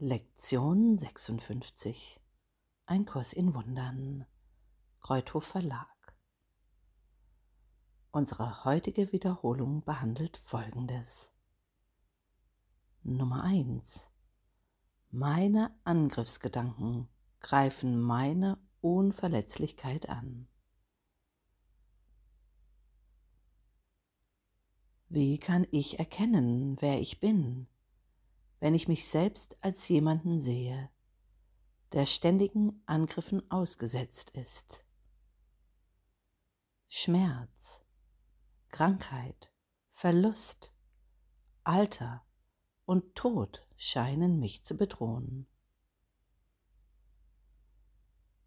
Lektion 56 Ein Kurs in Wundern Kreuthof Verlag Unsere heutige Wiederholung behandelt Folgendes. Nummer 1 Meine Angriffsgedanken greifen meine Unverletzlichkeit an. Wie kann ich erkennen, wer ich bin? Wenn ich mich selbst als jemanden sehe, der ständigen Angriffen ausgesetzt ist. Schmerz, Krankheit, Verlust, Alter und Tod scheinen mich zu bedrohen.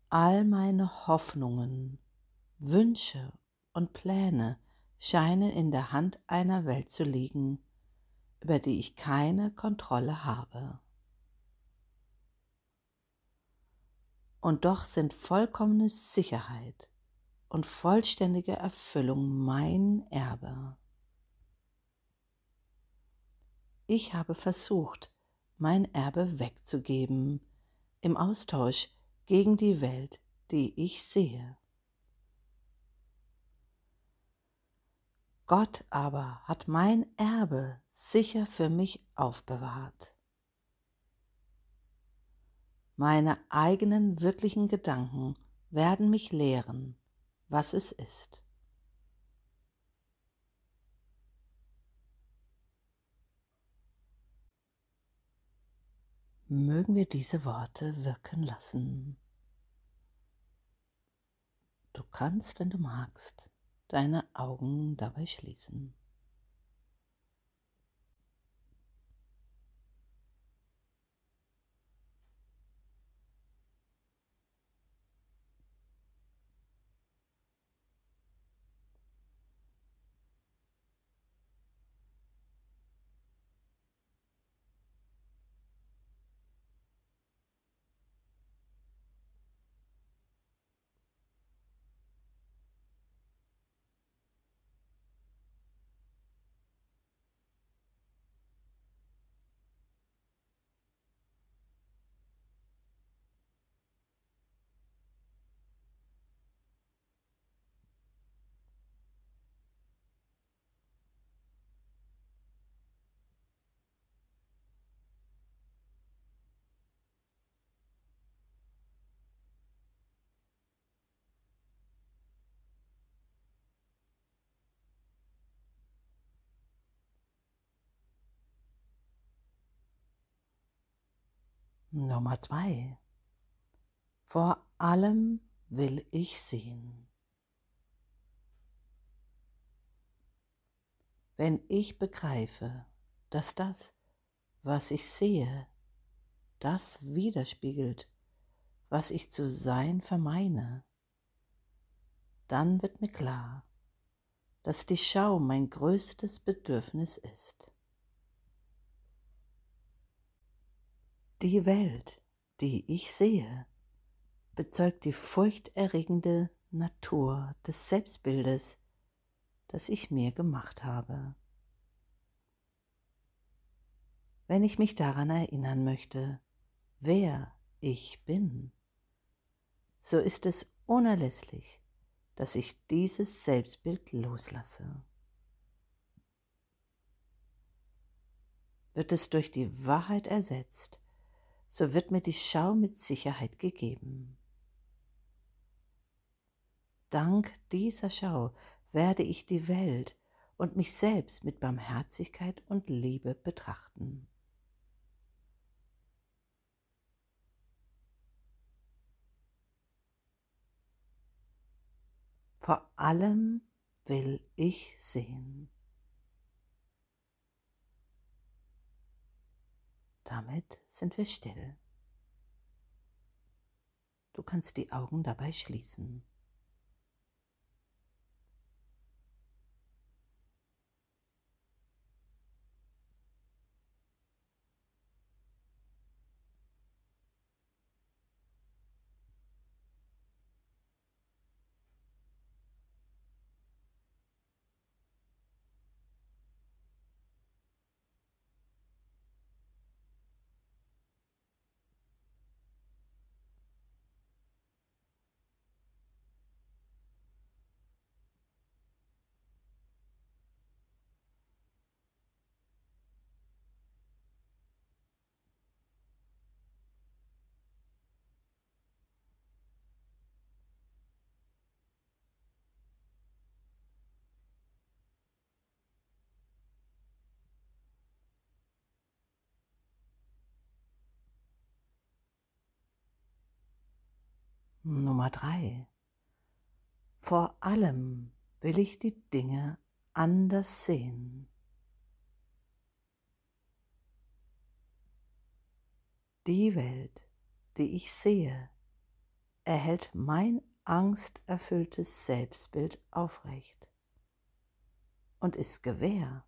All meine Hoffnungen, Wünsche und Pläne scheinen in der Hand einer Welt zu liegen, über die ich keine Kontrolle habe. Und doch sind vollkommene Sicherheit und vollständige Erfüllung mein Erbe. Ich habe versucht, mein Erbe wegzugeben im Austausch gegen die Welt, die ich sehe. Gott aber hat mein Erbe sicher für mich aufbewahrt. Meine eigenen wirklichen Gedanken werden mich lehren, was es ist. Mögen wir diese Worte wirken lassen. Du kannst, wenn du magst, deine Augen dabei schließen. Nummer zwei. Vor allem will ich sehen. Wenn ich begreife, dass das, was ich sehe, das widerspiegelt, was ich zu sein vermeine, dann wird mir klar, dass die Schau mein größtes Bedürfnis ist. Die Welt, die ich sehe, bezeugt die furchterregende Natur des Selbstbildes, das ich mir gemacht habe. Wenn ich mich daran erinnern möchte, wer ich bin, so ist es unerlässlich, dass ich dieses Selbstbild loslasse. Wird es durch die Wahrheit ersetzt, so wird mir die Schau mit Sicherheit gegeben. Dank dieser Schau werde ich die Welt und mich selbst mit Barmherzigkeit und Liebe betrachten. Vor allem will ich sehen. Damit sind wir still. Du kannst die Augen dabei schließen. Nummer drei. Vor allem will ich die Dinge anders sehen. Die Welt, die ich sehe, erhält mein angsterfülltes Selbstbild aufrecht und ist gewähr,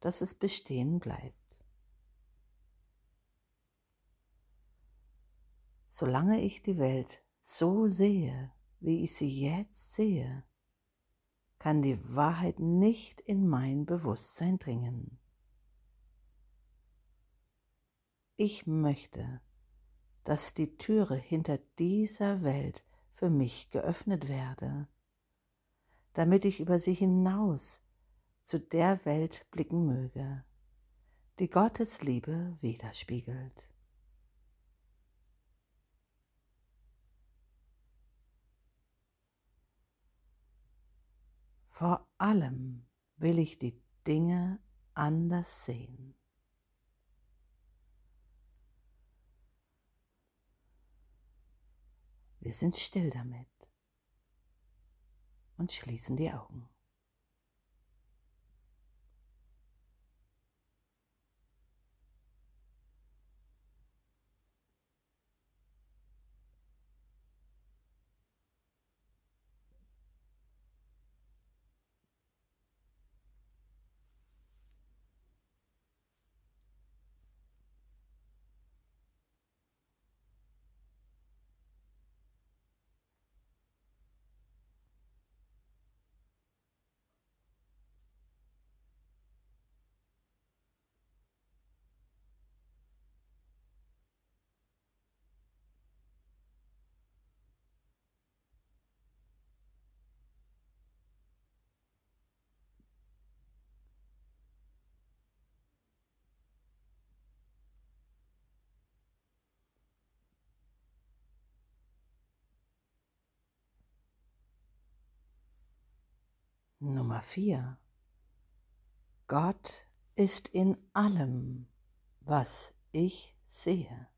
dass es bestehen bleibt. Solange ich die Welt so sehe, wie ich sie jetzt sehe, kann die Wahrheit nicht in mein Bewusstsein dringen. Ich möchte, dass die Türe hinter dieser Welt für mich geöffnet werde, damit ich über sie hinaus zu der Welt blicken möge, die Gottes Liebe widerspiegelt. Vor allem will ich die Dinge anders sehen. Wir sind still damit und schließen die Augen. Nummer 4. Gott ist in allem, was ich sehe.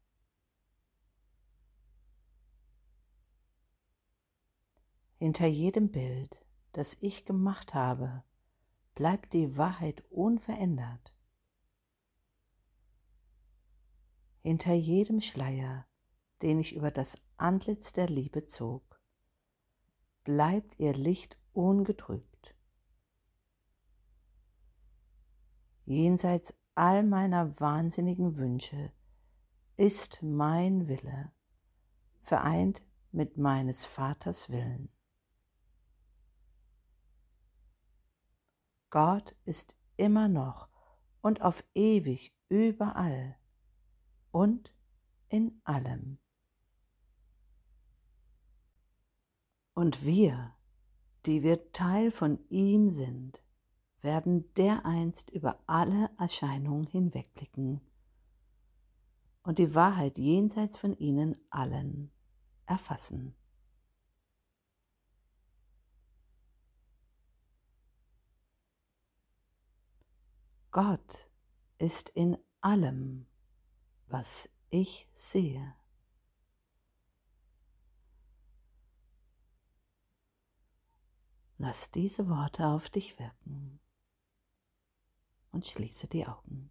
Hinter jedem Bild, das ich gemacht habe, bleibt die Wahrheit unverändert. Hinter jedem Schleier, den ich über das Antlitz der Liebe zog, bleibt ihr Licht ungetrübt. Jenseits all meiner wahnsinnigen Wünsche, ist mein Wille, vereint mit meines Vaters Willen. Gott ist immer noch und auf ewig überall und in allem. Und wir, die wir Teil von ihm sind, werden dereinst über alle Erscheinungen hinwegblicken und die Wahrheit jenseits von ihnen allen erfassen. Gott ist in allem, was ich sehe. Lass diese Worte auf dich wirken und schließe die Augen.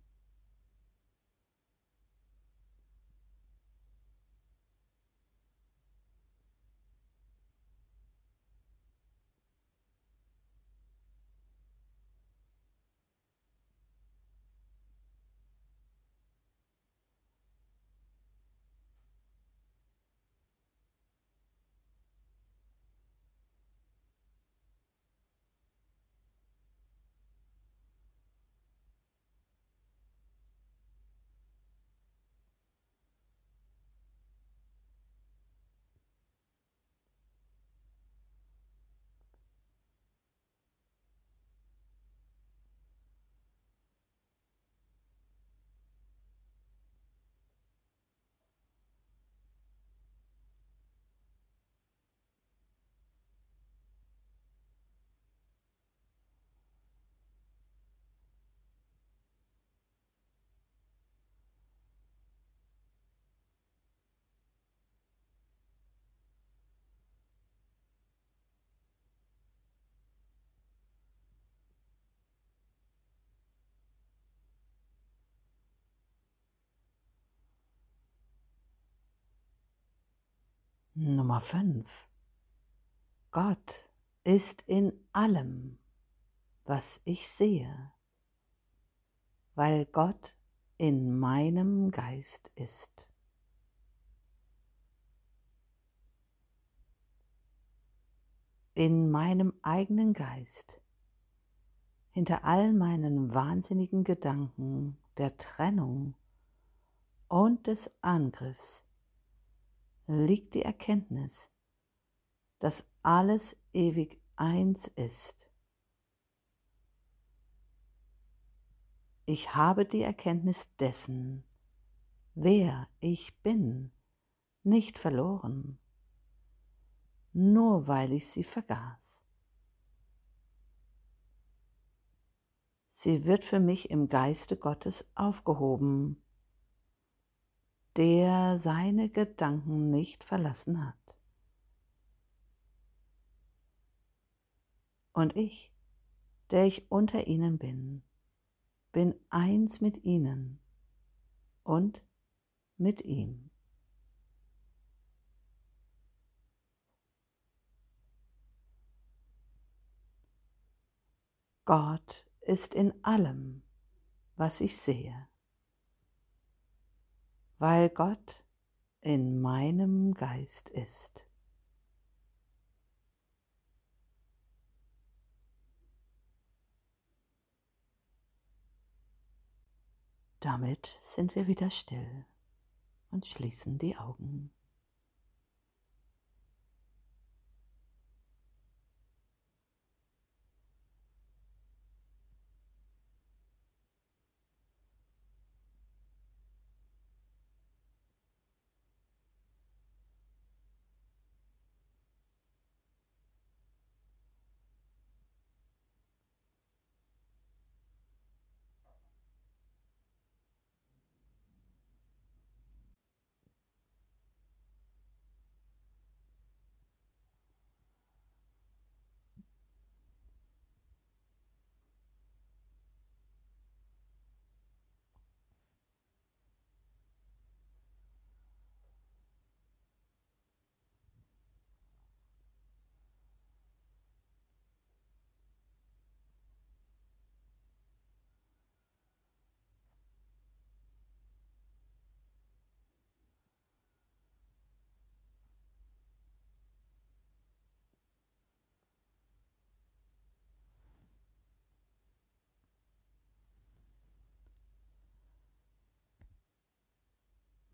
Nummer 5. Gott ist in allem, was ich sehe, weil Gott in meinem Geist ist. In meinem eigenen Geist, hinter all meinen wahnsinnigen Gedanken der Trennung und des Angriffs liegt die Erkenntnis, dass alles ewig eins ist. Ich habe die Erkenntnis dessen, wer ich bin, nicht verloren, nur weil ich sie vergaß. Sie wird für mich im Geiste Gottes aufgehoben, der seine Gedanken nicht verlassen hat. Und ich, der ich unter ihnen bin, bin eins mit ihnen und mit ihm. Gott ist in allem, was ich sehe, weil Gott in meinem Geist ist. Damit sind wir wieder still und schließen die Augen.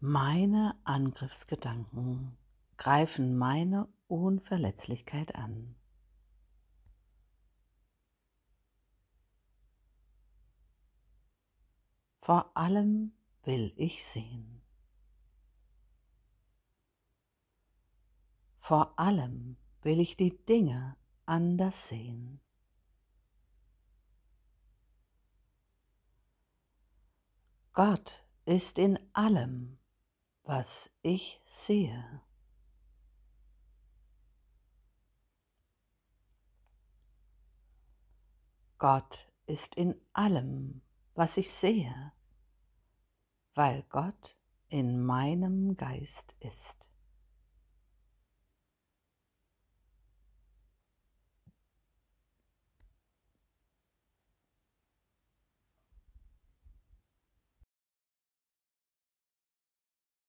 Meine Angriffsgedanken greifen meine Unverletzlichkeit an. Vor allem will ich sehen. Vor allem will ich die Dinge anders sehen. Gott ist in allem, was ich sehe. Gott ist in allem, was ich sehe, weil Gott in meinem Geist ist.